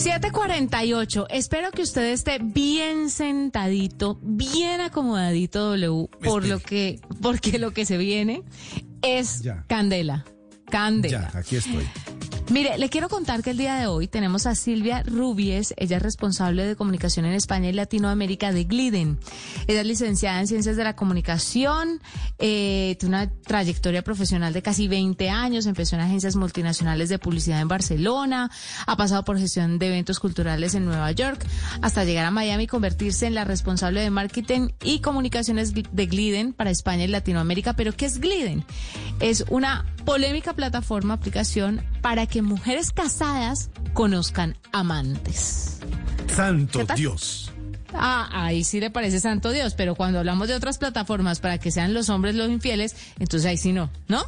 748. Espero que usted esté bien sentadito, bien acomodadito, W, por lo que, porque lo que se viene es Ya. candela. Candela. Ya, aquí estoy. Mire, le quiero contar que el día de hoy tenemos a Silvia Rubies, ella es responsable de comunicación en España y Latinoamérica de Gliden. Ella es licenciada en Ciencias de la Comunicación, eh, tiene una trayectoria profesional de casi 20 años, empezó en agencias multinacionales de publicidad en Barcelona, ha pasado por gestión de eventos culturales en Nueva York, hasta llegar a Miami y convertirse en la responsable de marketing y comunicaciones de Gliden para España y Latinoamérica. Pero ¿qué es Gliden? Es una polémica plataforma, aplicación para que mujeres casadas conozcan amantes. Santo. Dios. Ah, ahí sí le parece santo Dios, pero cuando hablamos de otras plataformas para que sean los hombres los infieles, entonces ahí sí no, ¿no?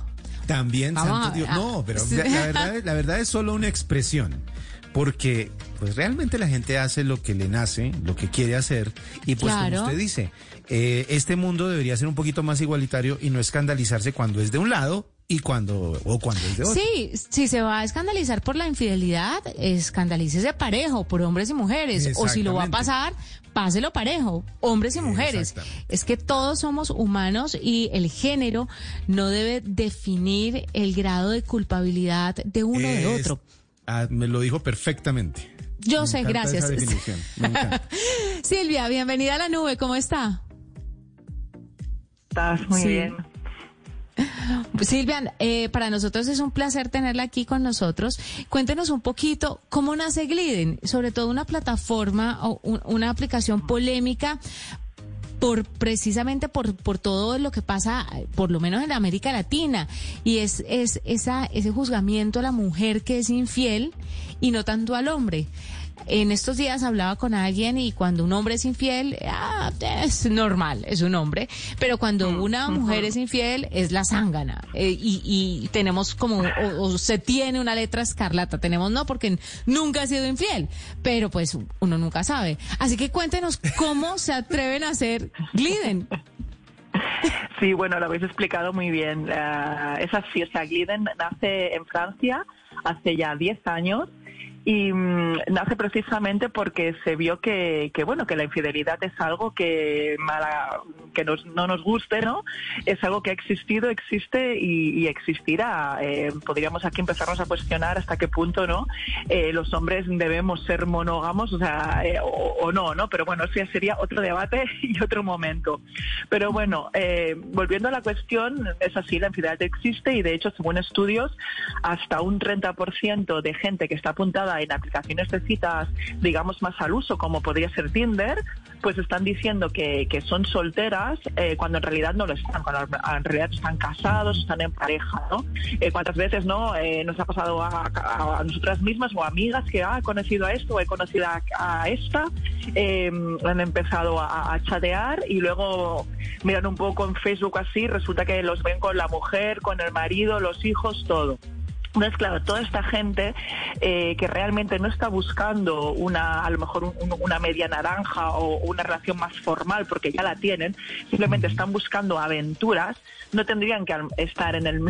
También Vamos Santo Dios. No, pero sí. la, la verdad, es- la verdad es solo una expresión. Porque, pues realmente la gente hace lo que le nace, lo que quiere hacer. Y pues Claro. como usted dice, eh, este mundo debería ser un poquito más igualitario y no escandalizarse cuando es de un lado y cuando, o cuando es de otro. Sí, si se va a escandalizar por la infidelidad, escandalícese parejo por hombres y mujeres. O si lo va a pasar, páselo parejo, hombres y mujeres. Es que todos somos humanos y el género no debe definir el grado de culpabilidad de uno o de Es- otro. Ah, me lo dijo perfectamente. Yo Me sé, gracias. esa definición. Me encanta. Silvia, bienvenida a la nube, ¿cómo está? Estás muy Sí. bien. Silvia, eh, para nosotros es un placer tenerla aquí con nosotros. Cuéntenos un poquito cómo nace Gliden, sobre todo una plataforma o un- una aplicación polémica por precisamente por, por todo lo que pasa, por lo menos en América Latina, y es, es esa, ese juzgamiento a la mujer que es infiel y no tanto al hombre. En estos días hablaba con alguien y cuando un hombre es infiel, ah, es normal, es un hombre, pero cuando una mujer es infiel es la zángana eh, y, y tenemos como, o, o se tiene una letra escarlata, tenemos no porque nunca ha sido infiel, pero pues uno nunca sabe. Así que cuéntenos cómo se atreven a hacer Gliden. Sí, bueno, lo habéis explicado muy bien. Eh, es así, o sea, Gliden nace en Francia hace ya 10 años y mm, nace precisamente porque se vio que, que, bueno que la infidelidad es algo que mala, que nos- no nos guste no es algo que ha existido existe y, existirá. Eh, podríamos aquí empezarnos a cuestionar hasta qué punto no Eh, los hombres debemos ser monógamos o sea eh, o no no pero bueno eso ya sería otro debate y otro momento. Pero bueno eh, volviendo a la cuestión es así la infidelidad existe y de hecho según estudios hasta un 30% de gente que está apuntada en aplicaciones de citas, digamos, más al uso, como podría ser Tinder, pues están diciendo que, que son solteras eh, cuando en realidad no lo están, cuando en realidad están casados, están en pareja, ¿no? Eh, ¿Cuántas veces, no? Eh, nos ha pasado a, a- a nosotras mismas o amigas que ah, he conocido a esto o he conocido a, esta, han empezado a chatear y luego miran un poco en Facebook así, resulta que los ven con la mujer, con el marido, los hijos, todo. Entonces, claro, toda esta gente eh, que realmente no está buscando una, a lo mejor un- un- una media naranja o una relación más formal, porque ya la tienen, simplemente están buscando aventuras, no tendrían que estar en, el,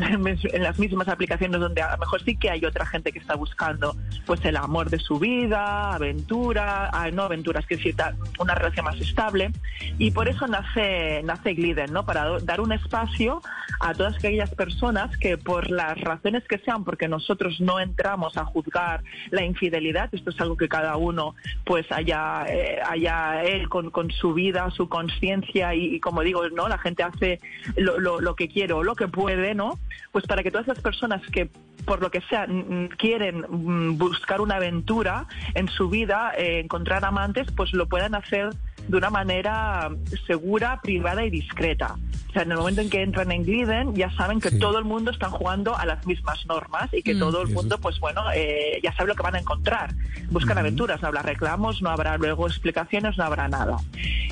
en las mismas aplicaciones donde a lo mejor sí que hay otra gente que está buscando pues el amor de su vida, aventura, ah, no aventuras, que decir, una relación más estable. Y por eso nace, nace Gliden, ¿no? Para dar un espacio a todas aquellas personas que por las razones que sean, porque nosotros no entramos a juzgar la infidelidad, esto es algo que cada uno pues haya, eh, haya él con, con su vida, su conciencia y, como digo, ¿no? La gente hace lo, lo- que quiere o lo que puede, ¿no? Pues para que todas las personas que por lo que sea quieren mm, buscar una aventura en su vida, eh, encontrar amantes, pues lo puedan hacer de una manera segura, privada y discreta. O sea, en el momento en que entran en Gliden, ya saben que Sí. todo el mundo está jugando a las mismas normas y que todo el mundo, es- pues bueno, eh, ya sabe lo que van a encontrar. Buscan aventuras, no habrá reclamos, no habrá luego explicaciones, no habrá nada.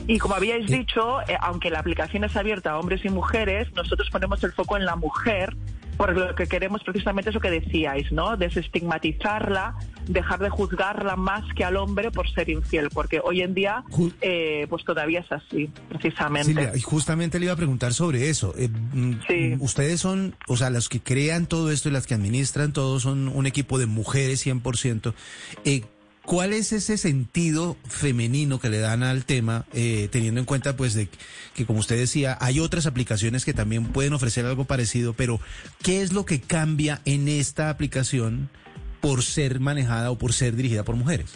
Y como habíais dicho, eh, aunque la aplicación es abierta a hombres y mujeres, nosotros ponemos el foco en la mujer porque lo que queremos precisamente es lo que decíais, ¿no? Desestigmatizarla, dejar de juzgarla más que al hombre por ser infiel, porque hoy en día, eh, pues todavía es así, precisamente. Silvia, y justamente le iba a preguntar sobre eso. Eh, mm, Sí. Ustedes son, o sea, los que crean todo esto y las que administran todo son un equipo de mujeres 100%. Eh, ¿Cuál es ese sentido femenino que le dan al tema, eh, teniendo en cuenta, pues, de que, como usted decía, hay otras aplicaciones que también pueden ofrecer algo parecido, pero ¿qué es lo que cambia en esta aplicación por ser manejada o por ser dirigida por mujeres?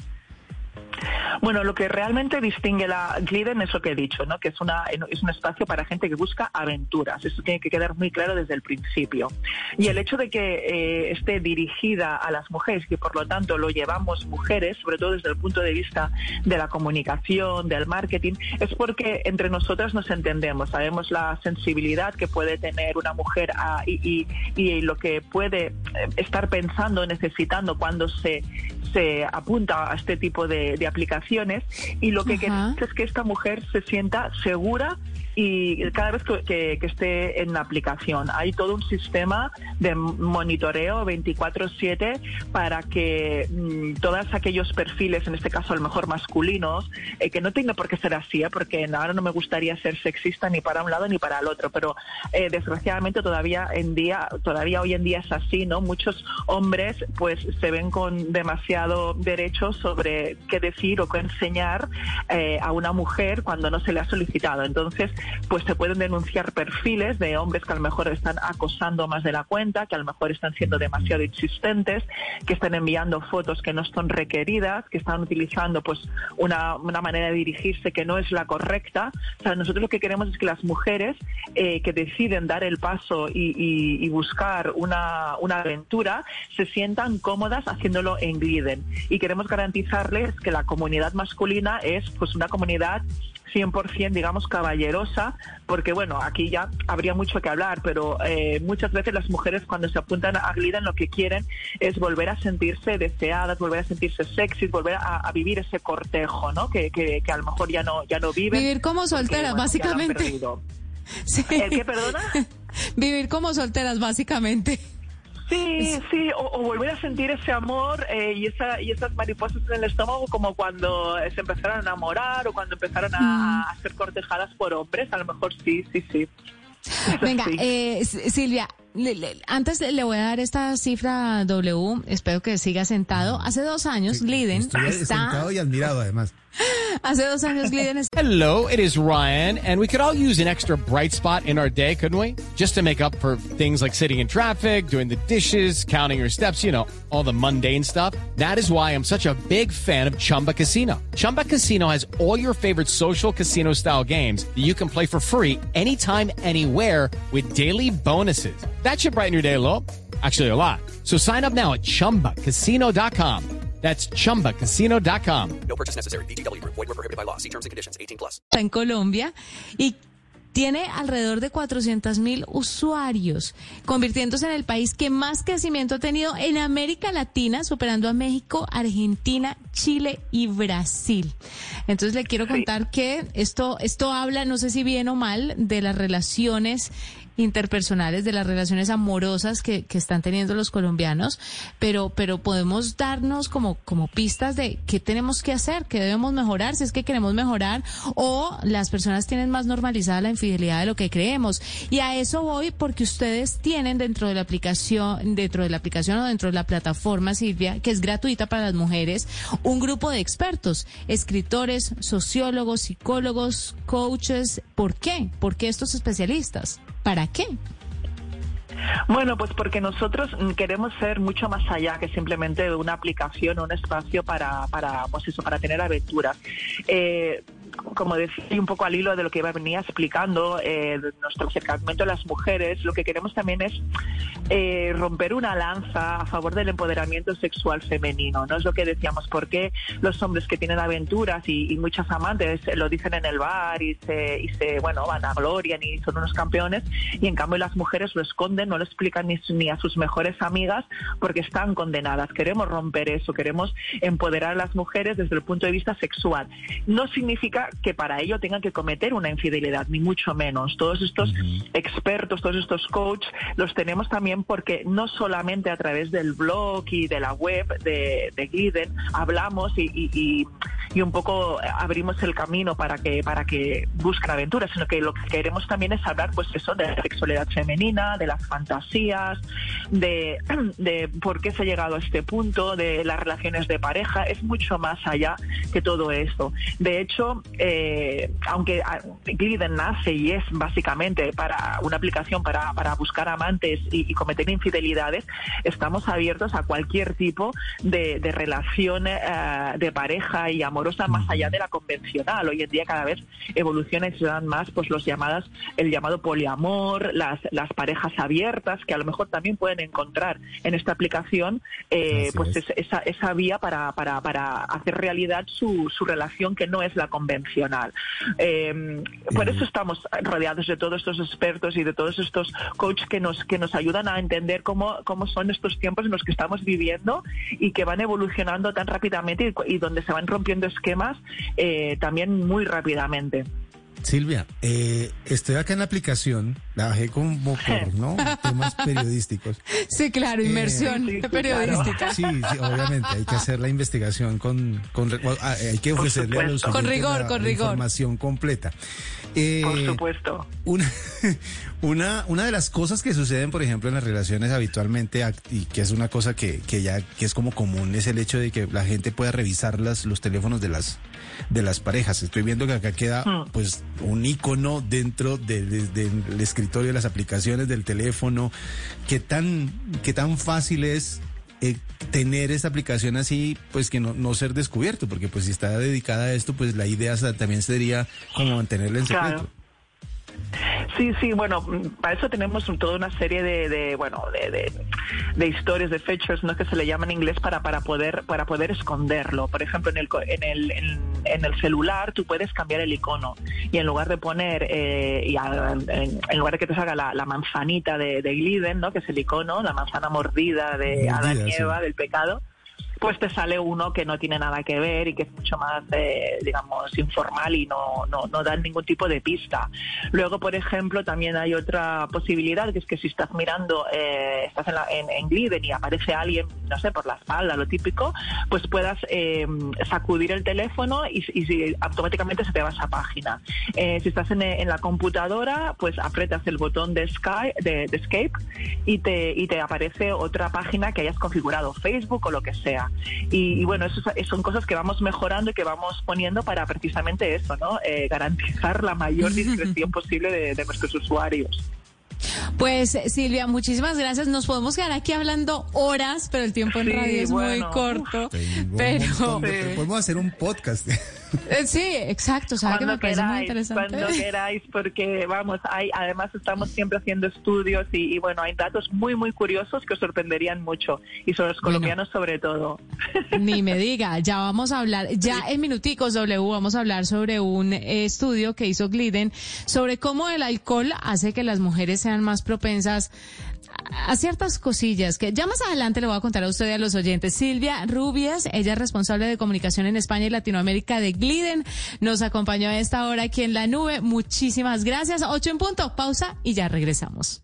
Bueno, lo que realmente distingue la Gliden es lo que he dicho, ¿no? que es, es un espacio para gente que busca aventuras. Eso tiene que quedar muy claro desde el principio. Y el hecho de que eh, esté dirigida a las mujeres, que por lo tanto lo llevamos mujeres, sobre todo desde el punto de vista de la comunicación, del marketing, es porque entre nosotras nos entendemos, sabemos la sensibilidad que puede tener una mujer y lo que puede eh, estar pensando, necesitando cuando se, se apunta a este tipo de, de aplicaciones y lo que Ajá. queremos es que esta mujer se sienta segura y cada vez que, que- esté en la aplicación hay todo un sistema de monitoreo 24/7 para que mm, todos aquellos perfiles, en este caso a lo mejor masculinos, eh, que no tiene por qué ser así, ¿eh? porque ahora no me gustaría ser sexista ni para un lado ni para el otro, pero eh, desgraciadamente todavía en día, todavía hoy en día es así, ¿no? Muchos hombres pues se ven con demasiado derecho sobre qué decir o qué enseñar eh, a una mujer cuando no se le ha solicitado. Entonces, pues se pueden denunciar perfiles de hombres que a lo mejor están acosando más de la cuenta, que a lo mejor están siendo demasiado insistentes, que están enviando fotos que no son requeridas, que están utilizando pues una, una manera de dirigirse que no es la correcta. O sea, nosotros lo que queremos es que las mujeres eh, que deciden dar el paso y, buscar una, una aventura se sientan cómodas haciéndolo en Gliden. Y queremos garantizarles que la comunidad masculina es pues una comunidad 100% digamos caballerosa porque bueno aquí ya habría mucho que hablar pero eh, muchas veces las mujeres cuando se apuntan a Gliden lo que quieren es volver a sentirse deseadas volver a sentirse sexy volver a, a vivir ese cortejo no que, que, que a lo mejor ya no ya no viven Vivir como solteras, bueno, básicamente. Sí. ¿El qué, perdona? Vivir como solteras, básicamente. Sí, sí, o, o volver a sentir ese amor eh, y, esa, y esas mariposas en el estómago como cuando se empezaron a enamorar o cuando empezaron a, a ser cortejadas por hombres, a lo mejor sí, sí, sí. Eso Venga, sí. eh, Silvia, le- le- antes le- le voy a dar esta cifra W, espero que siga sentado. Mm. Hace dos años, Gliden Estoy está... sentado y admirado, además. Hace dos años, Gliden está... Hello, it is Ryan, and we could all use an extra bright spot in our day, couldn't we? Just to make up for things like sitting in traffic, doing the dishes, counting your steps, you know, all the mundane stuff. That is why I'm such a big fan of Chumba Casino. Chumba Casino has all your favorite social casino style games that you can play for free anytime, anywhere with daily bonuses. That should brighten your day a little. Actually, a lot. So sign up now at chumbacasino.com. That's chumbacasino.com. No purchase necessary. VGW Group. Void were prohibited by law. See terms and conditions. 18 plus. en Colombia y tiene alrededor de 400 mil usuarios, convirtiéndose en el país que más crecimiento ha tenido en América Latina, superando a México, Argentina, Chile y Brasil. Entonces le quiero contar que esto, esto habla, no sé si bien o mal, de las relaciones interpersonales, de las relaciones amorosas que, que están teniendo los colombianos, pero, pero podemos darnos como, como pistas de qué tenemos que hacer, qué debemos mejorar, si es que queremos mejorar, o las personas tienen más normalizada la infidelidad de lo que creemos. Y a eso voy porque ustedes tienen dentro de la aplicación, dentro de la aplicación o dentro de la plataforma, Silvia, que es gratuita para las mujeres, un grupo de expertos, escritores, sociólogos, psicólogos, coaches. ¿Por qué? ¿Por qué estos especialistas? ¿Para qué? Bueno, pues porque nosotros mm, queremos ser mucho más allá que simplemente una aplicación o un espacio para, para, pues eso, para tener aventuras. Eh, como decía un poco al hilo de lo que venía explicando, eh, nuestro acercamiento a las mujeres, lo que queremos también es eh, romper una lanza a favor del empoderamiento sexual femenino. No es lo que decíamos, porque los hombres que tienen aventuras y, muchas amantes lo dicen en el bar y se, y se bueno, van a gloria y son unos campeones, y en cambio las mujeres lo esconden, no lo explican ni, ni a sus mejores amigas porque están condenadas. Queremos romper eso, queremos empoderar a las mujeres desde el punto de vista sexual. No significa que para ello tengan que cometer una infidelidad, ni mucho menos. Todos estos expertos, todos estos coaches, los tenemos también porque no solamente a través del blog y de la web de, de Gliden hablamos y, y, y, un poco abrimos el camino para que, para que busquen aventuras, sino que lo que queremos también es hablar, pues eso, de la sexualidad femenina, de las fantasías, de, de por qué se ha llegado a este punto, de las relaciones de pareja. Es mucho más allá que todo esto. De hecho, eh, aunque Gliden nace y es básicamente para una aplicación para, para buscar amantes y, cometer infidelidades, estamos abiertos a cualquier tipo de, de relación eh, de pareja y amorosa más allá de la convencional. Hoy en día cada vez evolucionan y se dan más pues los llamadas, el llamado poliamor, las, las parejas abiertas que a lo mejor también pueden encontrar en esta aplicación eh, pues esa, esa vía para, para, para hacer realidad su, su relación que no es la convencional. Eh, por eso estamos rodeados de todos estos expertos y de todos estos coaches que nos, que nos ayudan a entender cómo, cómo son estos tiempos en los que estamos viviendo y que van evolucionando tan rápidamente y, donde se van rompiendo esquemas eh, también muy rápidamente. Silvia, eh, estoy acá en la aplicación, la bajé como por ¿no? temas periodísticos. Sí, claro, eh, inmersión periodística. Sí, sí, obviamente, hay que hacer la investigación con, con ah, hay que ofrecerle a los con rigor, la, con rigor. información completa. Eh, por supuesto. Una, una, una de las cosas que suceden, por ejemplo, en las relaciones habitualmente, y que es una cosa que, que ya que es como común, es el hecho de que la gente pueda revisar las, los teléfonos de las, de las parejas. Estoy viendo que acá queda, hmm. pues, un icono dentro del escritorio de las aplicaciones del teléfono. ¿Qué tan, qué tan fácil es eh, tener esta aplicación así, pues que no, no ser descubierto? Porque pues si está dedicada a esto, pues la idea también sería como mantenerla en secreto. Sí, sí, bueno, para eso tenemos toda una serie de, bueno, de, de, historias, de features, ¿no? Que se le llaman en inglés para, para poder, para poder esconderlo. Por ejemplo, en el, en el, el celular tú puedes cambiar el icono y en lugar de poner, eh, y en, lugar de que te salga la, manzanita de, de Gliden, ¿no? Que es el icono, la manzana mordida de Adán y Eva, del pecado pues te sale uno que no tiene nada que ver y que es mucho más, eh, digamos, informal y no, no, no da ningún tipo de pista. Luego, por ejemplo, también hay otra posibilidad, que es que si estás mirando, eh, estás en, la, en, Gliden y aparece alguien, no sé, por la espalda, lo típico, pues puedas eh, sacudir el teléfono y, automáticamente se te va esa página. si estás en, la computadora, pues apretas el botón de, Sky, de, de Escape y te, y te aparece otra página que hayas configurado, Facebook o lo que sea. Y, bueno, eso son cosas que vamos mejorando y que vamos poniendo para precisamente eso, ¿no? Eh, garantizar la mayor discreción posible de nuestros usuarios. Pues Silvia, muchísimas gracias. Nos podemos quedar aquí hablando horas, pero el tiempo en radio es muy corto. pero podemos hacer un podcast. Eh, sí, exacto. ¿Sabe que me parece muy interesante? Cuando queráis, porque vamos, hay, además estamos siempre haciendo estudios y, bueno, hay datos muy, muy curiosos que os sorprenderían mucho y sobre los colombianos sobre todo. Ni me diga, ya vamos a hablar, ya en minuticos W vamos a hablar sobre un estudio que hizo Gliden sobre cómo el alcohol hace que las mujeres sean más propensas a ciertas cosillas que ya más adelante le voy a contar a usted y a los oyentes. Silvia Rubias, ella es responsable de comunicación en España y Latinoamérica de Gliden, nos acompañó a esta hora aquí en la nube. Muchísimas gracias. Ocho en punto, pausa y ya regresamos.